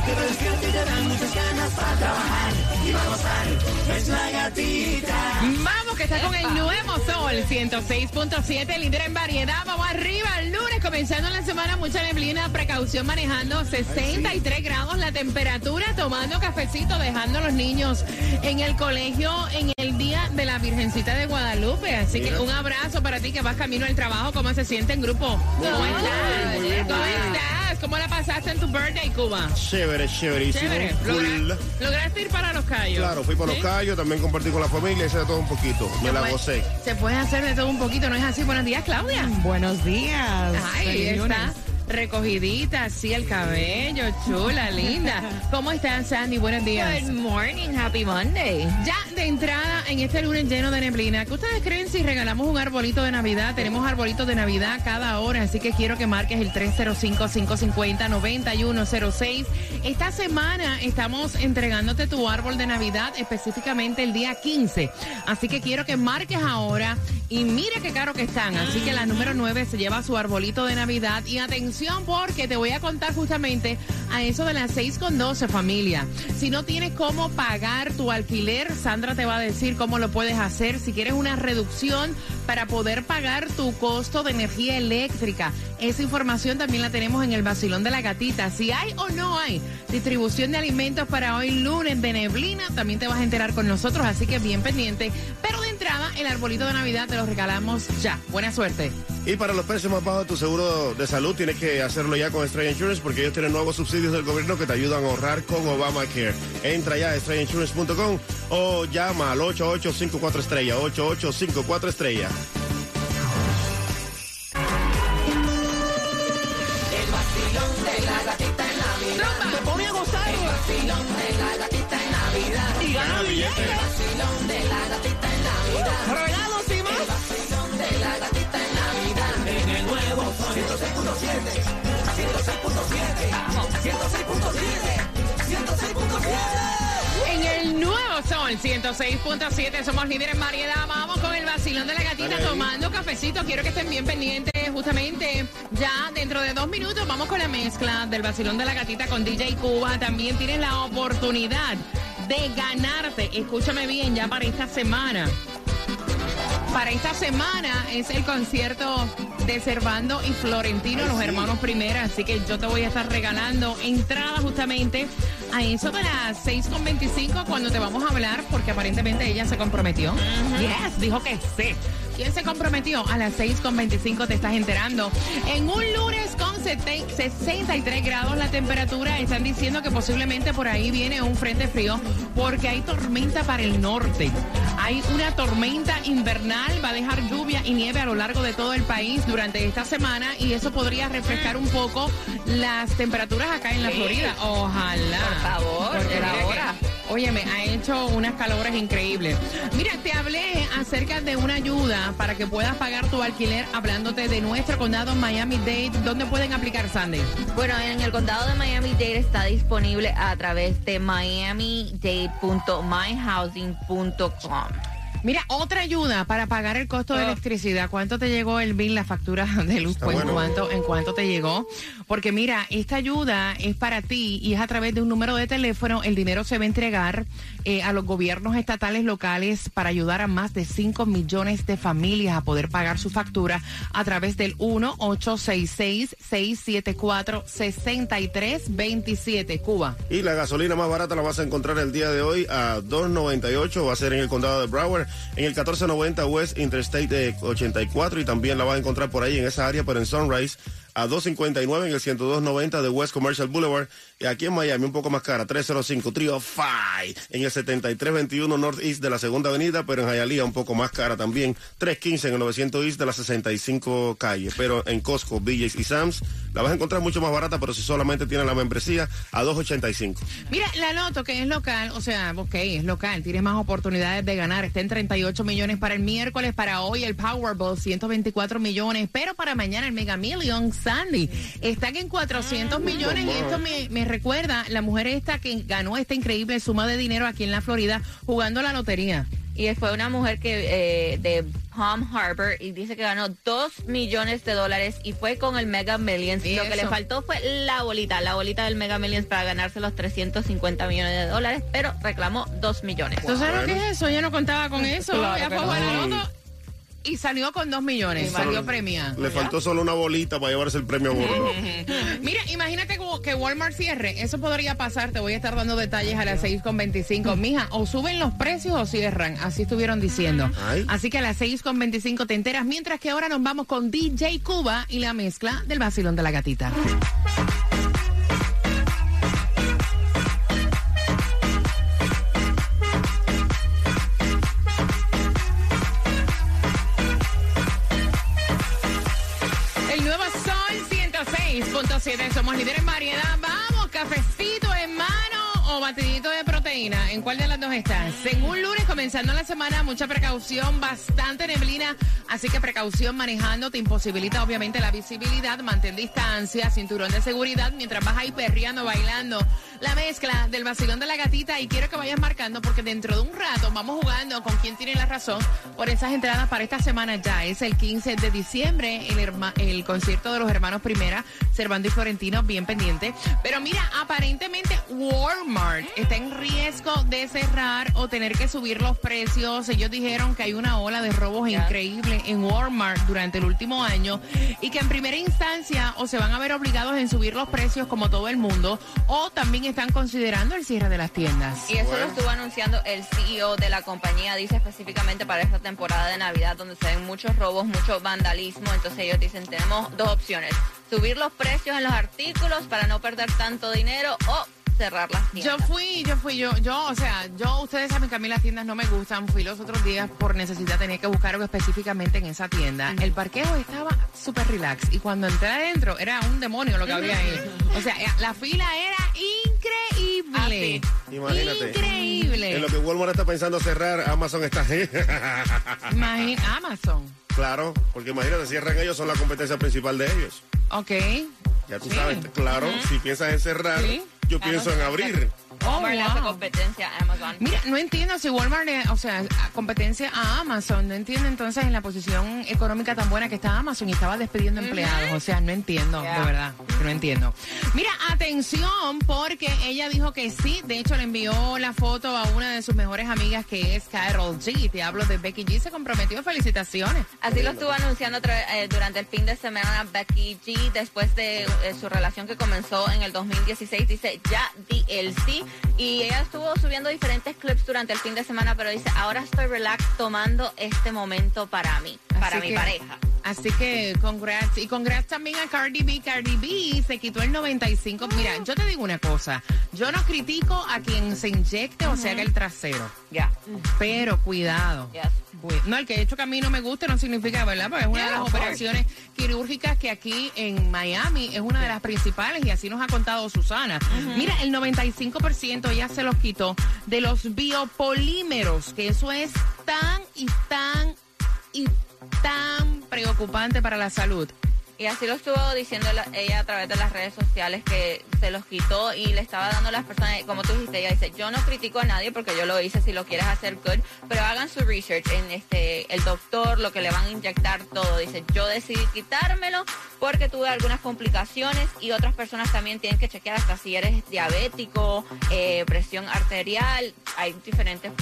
Mañana. Que te te dan muchas ganas para trabajar y para gozar. Es la gatita. Vamos, que está con el nuevo sol 106.7, líder en variedad. Vamos arriba, el lunes, comenzando la semana, mucha neblina, precaución manejando 63 grados la temperatura, tomando cafecito, dejando a los niños en el colegio en el día de la Virgencita de Guadalupe. Así que un abrazo para ti que vas camino al trabajo. ¿Cómo se siente en grupo? ¿Cómo estás? ¿Cómo estás? ¿Cómo la pasaste en tu birthday, Cuba? Chévere, chéverísimo. Chévere. Cool. Logra- ¿Lograste ir para los callos? Claro, fui los ¿Sí? callos, también compartí con la familia, hice de todo un poquito. Me la puede- gocé. Se puede hacer de todo un poquito, ¿no es así? Buenos días, Claudia. Buenos días. Ay, está lunes. Recogidita, así el cabello, chula, linda. ¿Cómo estás, Sandy? Buenos días. Good morning, happy Monday. Ya de entrada en este lunes lleno de neblina, ¿qué ustedes creen si regalamos un arbolito de Navidad? Tenemos arbolitos de Navidad cada hora, así que quiero que marques el 305-550-9106. Esta semana estamos entregándote tu árbol de Navidad, específicamente el día 15. Así que quiero que marques ahora y mire qué caro que están. Así que la número 9 se lleva su arbolito de Navidad. Y atención porque te voy a contar justamente a eso de las 6 con 12 familia. Si no tienes cómo pagar tu alquiler, Sandra te va a decir cómo lo puedes hacer. Si quieres una reducción para poder pagar tu costo de energía eléctrica. Esa información también la tenemos en el Basilón de la Gatita. Si hay o no hay distribución de alimentos para hoy lunes de neblina, también te vas a enterar con nosotros. Así que bien pendiente. Pero entrada, el arbolito de Navidad te lo regalamos ya. Buena suerte. Y para los precios más bajos de tu seguro de salud, tienes que hacerlo ya con Stray Insurance porque ellos tienen nuevos subsidios del gobierno que te ayudan a ahorrar con Obamacare. Entra ya a StrayInsurance.com o llama al 8854 estrella, 8854 estrella. Sol 106.7 somos líderes en variedad. Vamos con el vacilón de la gatita Dale tomando cafecito. Quiero que estén bien pendientes. Justamente ya dentro de dos minutos vamos con la mezcla del vacilón de la gatita con DJ Cuba. También tienes la oportunidad de ganarte. Escúchame bien, ya para esta semana. Para esta semana es el concierto de Servando y Florentino, los hermanos Primera. Así que yo te voy a estar regalando entrada justamente a eso de las 6.25 cuando te vamos a hablar, porque aparentemente ella se comprometió. Yes, dijo que sí. ¿Quién se comprometió? A las 6.25 te estás enterando. En un lunes con sete- 63 grados la temperatura, están diciendo que posiblemente por ahí viene un frente frío porque hay tormenta para el norte. Hay una tormenta invernal, va a dejar lluvia y nieve a lo largo de todo el país durante esta semana y eso podría refrescar un poco las temperaturas acá en la Florida. Ojalá. Por favor, Porque era mira que- hora. Óyeme, ha hecho unas calores increíbles. Mira, te hablé acerca de una ayuda para que puedas pagar tu alquiler hablándote de nuestro condado Miami-Dade. ¿Dónde pueden aplicar, Sandy? Bueno, en el condado de Miami-Dade está disponible a través de miamidade.myhousing.com. Mira, otra ayuda para pagar el costo de electricidad. ¿Cuánto te llegó el bill, la factura de luz? Pues, bueno. ¿En cuánto, ¿En cuánto te llegó? Porque mira, esta ayuda es para ti y es a través de un número de teléfono. El dinero se va a entregar eh, a los gobiernos estatales locales para ayudar a más de 5 millones de familias a poder pagar su factura a través del 1-866-674-6327. Cuba. Y la gasolina más barata la vas a encontrar el día de hoy a 2.98, va a ser en el condado de Broward, en el 1490 West Interstate eh, 84 y también la vas a encontrar por ahí en esa área, pero en Sunrise a 259 en el 10290 de West Commercial Boulevard y aquí en Miami un poco más cara, 305 Trio Five en el 7321 Northeast de la Segunda Avenida, pero en Hialeah un poco más cara también, 315 en el 900 East de la 65 calle, pero en Costco, BJ's y Sam's la vas a encontrar mucho más barata, pero si solamente tienes la membresía a 285. Mira, la Loto, que es local, o sea, ok, es local, tienes más oportunidades de ganar. Está en 38 millones para el miércoles, para hoy el Powerball, 124 millones, pero para mañana el Mega Million Sandy están en 400 millones y esto me, me recuerda la mujer esta que ganó esta increíble suma de dinero aquí en la Florida jugando la lotería. Y fue una mujer que eh, de Palm Harbor y dice que ganó 2 millones de dólares y fue con el Mega Millions. Y Lo que le faltó fue la bolita, la bolita del Mega Millions para ganarse los 350 millones de dólares, pero reclamó 2 millones. ¿Tú sabes lo que es eso? Ella no contaba con eso. Claro que fue y salió con 2 millones, salió premiada. Le faltó solo una bolita para llevarse el premio a bordo. Mira, imagínate que, que Walmart cierre. Eso podría pasar. Te voy a estar dando detalles a las 6.25. Mija, o suben los precios o cierran. Así estuvieron diciendo. Ay. Así que a las 6.25 te enteras. Mientras que ahora nos vamos con DJ Cuba y la mezcla del vacilón de la gatita. Cuál de las dos estás? Según lunes, comenzando la semana, mucha precaución, bastante neblina. Así que precaución manejando te imposibilita obviamente la visibilidad. Mantén distancia, cinturón de seguridad mientras vas ahí perreando, bailando. La mezcla del vacilón de la gatita. Y quiero que vayas marcando porque dentro de un rato vamos jugando con quién tiene la razón por esas entradas para esta semana ya. Es el 15 de diciembre, el, el concierto de los hermanos Primera, Servando y Florentino, bien pendiente. Pero mira, aparentemente Walmart está en riesgo de cerrar o tener que subir los precios. Ellos dijeron que hay una ola de robos Ya. increíble en Walmart durante el último año y que en primera instancia o se van a ver obligados en subir los precios como todo el mundo o también están considerando el cierre de las tiendas. Y eso Bueno. lo estuvo anunciando el CEO de la compañía, dice específicamente para esta temporada de Navidad donde se ven muchos robos, mucho vandalismo. Entonces ellos dicen, tenemos dos opciones, subir los precios en los artículos para no perder tanto dinero o cerrar las Yo tiendas. fui, yo fui, yo, yo, o sea, yo, ustedes saben que a mí las tiendas no me gustan. Fui los otros días por necesidad, tenía que buscar algo específicamente en esa tienda. El parqueo estaba súper relax y cuando entré adentro era un demonio lo que había ahí. O sea, eh, la fila era increíble. Imagínate. Increíble. En lo que Walmart está pensando cerrar, Amazon está. Imagina, Amazon. claro, porque imagínate, cierran ellos, son la competencia principal de ellos. Ok. Ya tú Sí. sabes, claro, si piensas en cerrar, Sí. Yo pienso en abrir. Oh, Walmart le hace wow. competencia a Amazon. Mira, no entiendo si Walmart, le- o sea, competencia a Amazon, no entiendo entonces en la posición económica tan buena que está Amazon y estaba despidiendo empleados, o sea, no entiendo, Yeah. de verdad, no entiendo. Mira, atención, porque ella dijo que sí, de hecho le envió la foto a una de sus mejores amigas que es Carol G, te hablo de Becky G, se comprometió, felicitaciones. Así lo estuvo anunciando eh, durante el fin de semana Becky G después de eh, su relación que comenzó en el 2016. Dice, ya di el sí. Y ella estuvo subiendo diferentes clips durante el fin de semana, pero dice, ahora estoy relax tomando este momento para mí, para Así mi que- pareja. Así que congrats. Y congrats también a Cardi B. Cardi B se quitó el 95. Mira, yo te digo una cosa. Yo no critico a quien se inyecte o se haga el trasero. Ya. Pero cuidado. Yes. No, el que he hecho que a mí no me guste no significa, ¿verdad? Porque es una de las operaciones quirúrgicas que aquí en Miami es una de las principales y así nos ha contado Susana. Mira, el 95% ya se los quitó de los biopolímeros, que eso es tan y tan y tan preocupante para la salud. Y así lo estuvo diciendo la- ella a través de las redes sociales que se los quitó y le estaba dando a las personas, como tú dijiste, ella dice, yo no critico a nadie porque yo lo hice si lo quieres hacer good, pero hagan su research en este el doctor, lo que le van a inyectar todo. Dice, yo decidí quitármelo porque tuve algunas complicaciones y otras personas también tienen que chequear hasta si eres diabético, eh, presión arterial, hay diferentes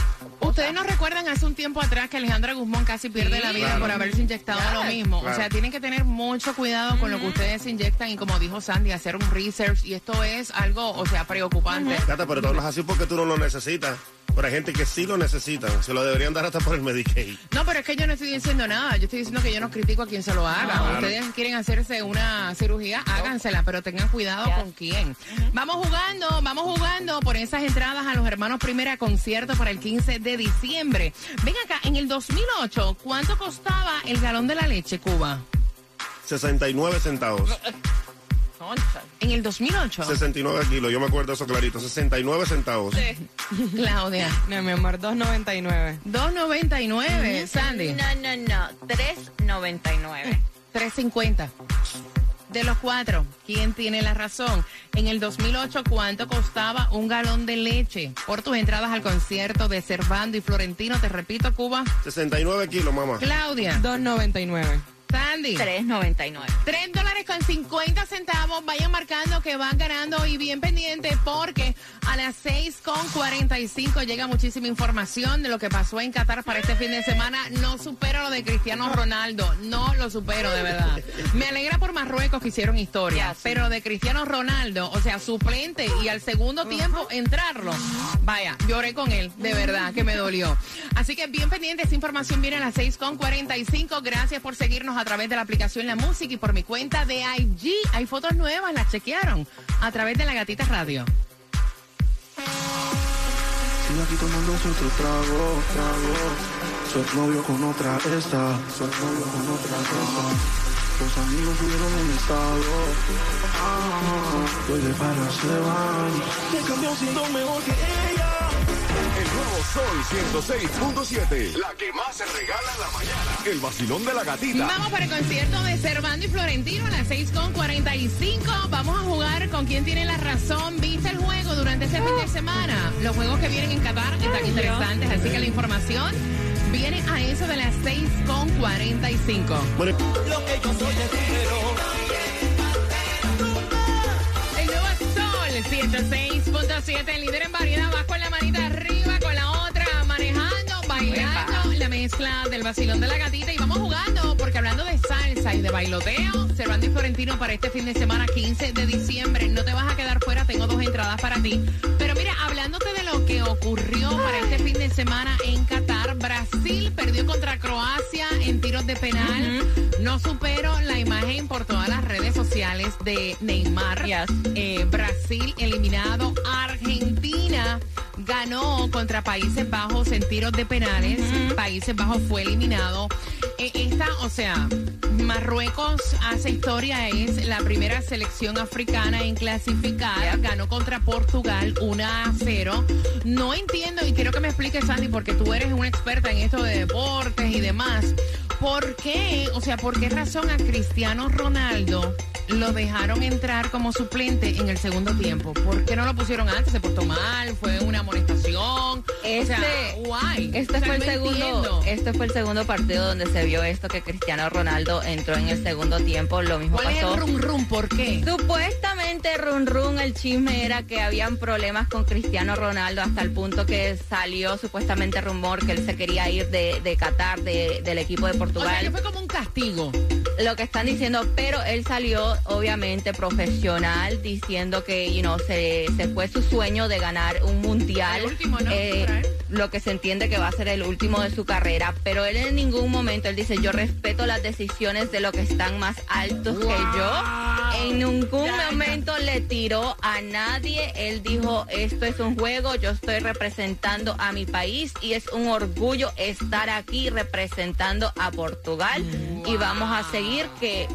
Ustedes nos recuerdan hace un tiempo atrás que Alejandra Guzmán casi pierde Sí. la vida Claro. por haberse inyectado Yes. lo mismo. O sea, tienen que tener mucho cuidado con lo que ustedes inyectan y como dijo Sandy, hacer un research y esto es algo, o sea, preocupante. Gata, pero tú hablas así porque tú no lo necesitas. Pero hay gente que sí lo necesitan. Se lo deberían dar hasta por el Medicaid. No, pero es que yo no estoy diciendo nada. Yo estoy diciendo que yo no critico a quien se lo haga. Claro. Ustedes quieren hacerse una cirugía, hágansela, pero tengan cuidado con quién. Vamos jugando, vamos jugando por esas entradas a los hermanos Primera concierto para el 15 de diciembre. Ven acá, en el 2008, ¿cuánto costaba el galón de la leche, Cuba? 69 centavos. En el 2008. 69 kilos, yo me acuerdo eso clarito. 69 centavos. Claudia. No, mi amor, 2.99. 2.99, Sandy. No, no, no, 3.99. 3.50. De los cuatro, ¿quién tiene la razón? En el 2008, ¿cuánto costaba un galón de leche? Por tus entradas al concierto de Cervando y Florentino, te repito, Cuba. 69 kilos, mamá. Claudia, 2.99. Sandy. 3.99. 3 dólares con 50 centavos. Vayan marcando que van ganando y bien pendiente porque a las 6 con 45 llega muchísima información de lo que pasó en Qatar para este fin de semana. No supero lo de Cristiano Ronaldo. No lo supero, de verdad. Me alegra por Marruecos que hicieron historia. Sí. Pero de Cristiano Ronaldo, o sea, suplente y al segundo tiempo entrarlo. Vaya, lloré con él, de verdad, que me dolió. Así que bien pendiente, esa información viene a las 6 con 45. Gracias por seguirnos a través de la aplicación La Música y por mi cuenta de IG. Hay fotos nuevas, las chequearon a través de la Gatita Radio. Sigue aquí tomándose otro trago, trago. Su novio con otra esta, su novio con otra esta. Los amigos subieron un estado. Ah, vuelve para se van. Me cambió siendo mejor que ella. El nuevo Sol 106.7. La que más se regala en la mañana. El vacilón de la gatita. Vamos para el concierto de Cervando y Florentino a las 6 con 45. Vamos a jugar con quién tiene la razón. ¿Viste el juego durante este fin de semana? Los juegos que vienen en Qatar están interesantes, así que la información viene a eso de las 6 con 45. Bueno, Lo que yo soy es dinero. 106.7, líder en variedad, vas con la manita arriba, con la otra, manejando, bailando, la mezcla del vacilón de la gatita y vamos jugando, porque hablando de salsa y de bailoteo, Cervando y Florentino para este fin de semana 15 de diciembre, no te vas a quedar fuera, tengo dos entradas para ti. Pero hablándote de lo que ocurrió para este fin de semana en Qatar, Brasil perdió contra Croacia en tiros de penal. No supero la imagen por todas las redes sociales de Neymar. Yes. Eh, Brasil eliminado. Argentina ganó contra Países Bajos en tiros de penales. Países Bajos fue eliminado. Eh, esta, o sea, Marruecos hace historia, es la primera selección africana en clasificar. Ganó contra Portugal 1 a 0. No entiendo y quiero que me expliques, Sandy, porque tú eres una experta en esto de deportes y demás. ¿Por qué? O sea, ¿por qué razón a Cristiano Ronaldo lo dejaron entrar como suplente en el segundo tiempo? ¿Por qué no lo pusieron antes? ¿Se portó mal? ¿Fue una amonestación? Este, o sea, why? este O sea, fue el segundo, entiendo. este fue el segundo partido donde se vio esto que Cristiano Ronaldo entró en el segundo tiempo. Lo mismo ¿Cuál es pasó. el rum rum? ¿Por qué? Supuestamente, run run, el chisme era que habían problemas con Cristiano Ronaldo hasta el punto que salió supuestamente rumor que él se quería ir de, de Qatar, de- del equipo de O sea, Portugal. que fue como un castigo. lo que están diciendo, pero él salió obviamente profesional diciendo que you know, se, se fue su sueño de ganar un mundial. Último, ¿no? Eh, lo que se entiende que va a ser el último de su carrera, pero él en ningún momento, él dice, yo respeto las decisiones de los que están más altos que yo. En ningún Ya, ya. momento le tiró a nadie, él dijo, esto es un juego, yo estoy representando a mi país y es un orgullo estar aquí representando a Portugal y vamos a seguir que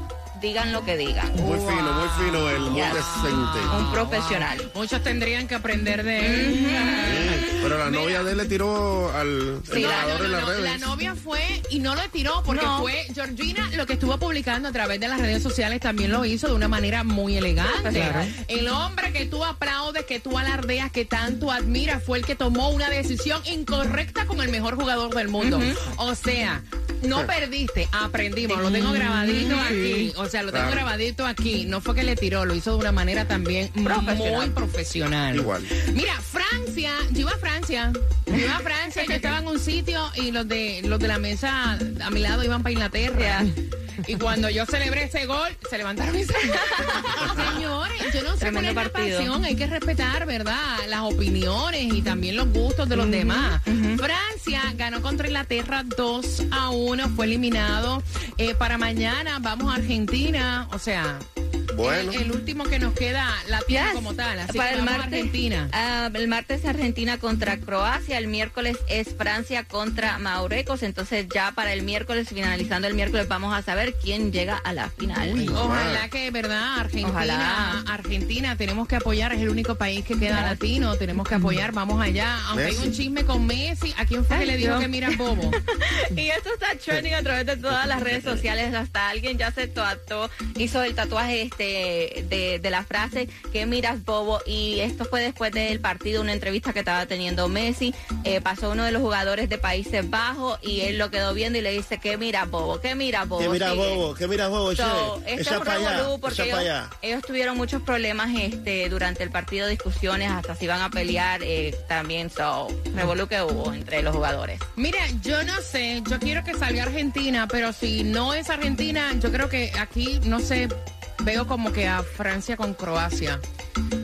digan lo que digan. Muy fino, muy fino él, muy Yes. decente. Un profesional. Muchos tendrían que aprender de él. Sí, Pero la novia de él le tiró al Sí, No, entrenador no, en las redes. La novia fue y no le tiró porque No. fue Georgina lo que estuvo publicando a través de las redes sociales también lo hizo de una manera muy elegante. Claro. El hombre que tú aplaudes, que tú alardeas, que tanto admiras, fue el que tomó una decisión incorrecta con el mejor jugador del mundo. O sea, no perdiste, aprendimos, lo tengo grabadito aquí. O sea, lo tengo Claro. grabadito aquí. No fue que le tiró, lo hizo de una manera también Profesional. muy profesional. Igual. Mira, Francia, yo iba a Francia, yo iba a Francia, yo estaba en un sitio y los de los de la mesa a mi lado iban para Inglaterra. Y cuando yo celebré ese gol, se levantaron y se Señores, yo no sé Tremendo cuál es la partido. pasión, hay que respetar, ¿verdad? Las opiniones y también los gustos de los demás. Francia ganó contra Inglaterra 2 a 1, fue eliminado. Eh, para mañana vamos a Argentina, o sea, Bueno. el, el último que nos queda latino Yes. como tal, así Para que el martes, Argentina. ah, el martes Argentina contra Croacia, el miércoles es Francia contra Maurecos, entonces ya para el miércoles, finalizando el miércoles, vamos a saber quién llega a la final. Ojalá que, ¿verdad? Argentina, Ojalá. Argentina, tenemos que apoyar, es el único país que queda latino, tenemos que apoyar, vamos allá. Aunque hay un chisme con Messi, ¿a quién fue que le dijo Dios. que mira bobo? Y esto está trending a través de todas las redes sociales. Hasta alguien ya se tatuó, hizo el tatuaje este de, de la frase que miras bobo. Y esto fue después del partido, una entrevista que estaba teniendo Messi. Eh, pasó uno de los jugadores de Países Bajos y él lo quedó viendo y le dice que mira bobo, que mira bobo. Que mira Sí, bobo, que mira bobo, So, es un allá, porque ellos, ellos tuvieron muchos problemas este durante el partido, discusiones, hasta si iban a pelear eh, también. So, revolú que hubo entre los jugadores. Mira, yo no sé, yo quiero que salga Argentina, pero si no es Argentina, yo creo que aquí, no sé, veo como que a Francia con Croacia.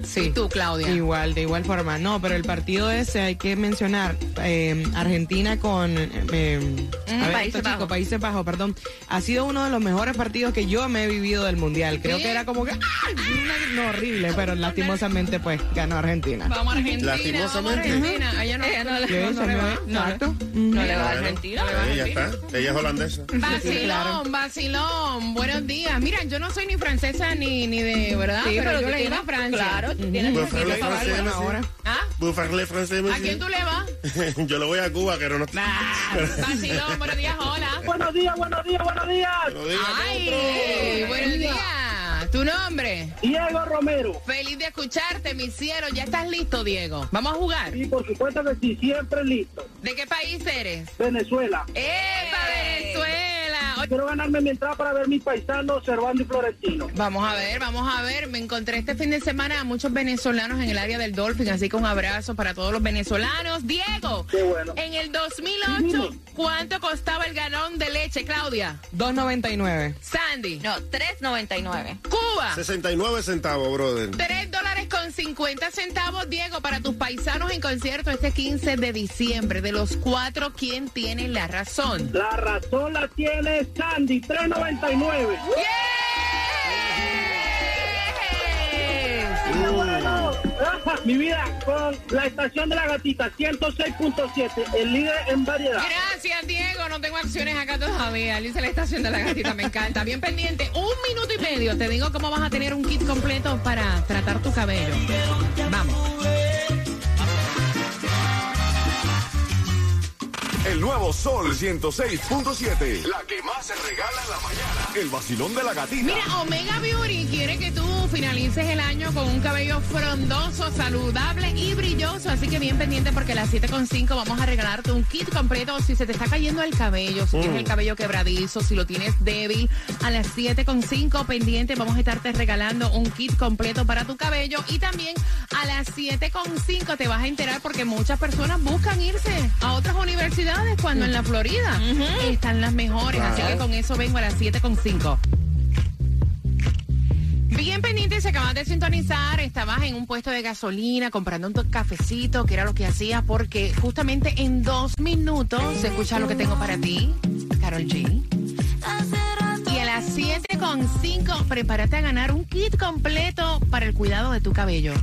Sí. ¿Y tú, Claudia? Igual, de igual forma. No, pero el partido ese hay que mencionar. eh, Argentina con. eh, ver, Países esto, chico, Bajos. Países Bajos, perdón. Ha sido uno de los mejores partidos que yo me he vivido del Mundial. Creo ¿Sí? que era como que. ¡ay! Una- no, horrible, pero lastimosamente, pues ganó Argentina. Vamos a Argentina, Lastimosamente. vamos a Argentina. Ella no, Ella no le- no le va. señor, Exacto. No le va a Argentina. Ella está, ella es holandesa. Vacilón, vacilón. Buenos días. Mira, yo no soy ni francesa ni, ni de, ¿verdad? Sí, pero yo le iba a Francia. Claro, tú tienes que pero decirle le favor. francés, ahora. ¿Ah? Bufarle francés, ¿A quién tú le vas? Yo le voy a Cuba, que no. Ah, vacilón, buenos días, hola. Buenos días, buenos días, buenos días. Ay, buenos días. ¿Tu nombre? Diego Romero. Feliz de escucharte, mi cielo. ¿Ya estás listo, Diego? ¿Vamos a jugar? Y por supuesto que sí, siempre listo. ¿De qué país eres? Venezuela. ¡Epa, Venezuela! Quiero ganarme mi entrada para ver mis paisanos Servando y Florentino. Vamos a ver, vamos a ver. Me encontré este fin de semana a muchos venezolanos en el área del Dolphin, así que un abrazo para todos los venezolanos. Diego, Qué bueno. en el 2008, ¿cuánto costaba el galón de leche, Claudia? 2.99. Sandy, No, 3.99. Cuba. 69 centavos, brother. 3 dólares con 50 centavos, Diego, para tus paisanos en concierto este 15 de diciembre. De los cuatro, ¿quién tiene la razón? La razón la tiene Sandy, 399. Mi vida, con la estación de la gatita, 106.7, el líder en variedad. Gracias, Diego. No tengo acciones acá todavía. Dice la estación de la gatita, me encanta. Bien pendiente. Un minuto y medio. Te digo cómo vas a tener un kit completo para tratar tu cabello. Vamos. El nuevo Sol 106.7. La que más se regala en la mañana. El vacilón de la gatita. Mira, Omega Beauty quiere que tú finalices el año con un cabello frondoso, saludable y brilloso. Así que bien pendiente porque a las 7.5 vamos a regalarte un kit completo. Si se te está cayendo el cabello, si tienes el cabello quebradizo, si lo tienes débil, a las 7.5 pendiente vamos a estarte regalando un kit completo para tu cabello. Y también a las 7.5 te vas a enterar porque muchas personas buscan irse a otras universidades cuando en la Florida están las mejores. Así que con eso vengo a las 7.5. Bien pendiente, se acabas de sintonizar, estabas en un puesto de gasolina comprando un to- cafecito, que era lo que hacías, porque justamente en dos minutos se escucha lo que tengo para ti, Carol G. Y a las 7.5 prepárate a ganar un kit completo para el cuidado de tu cabello.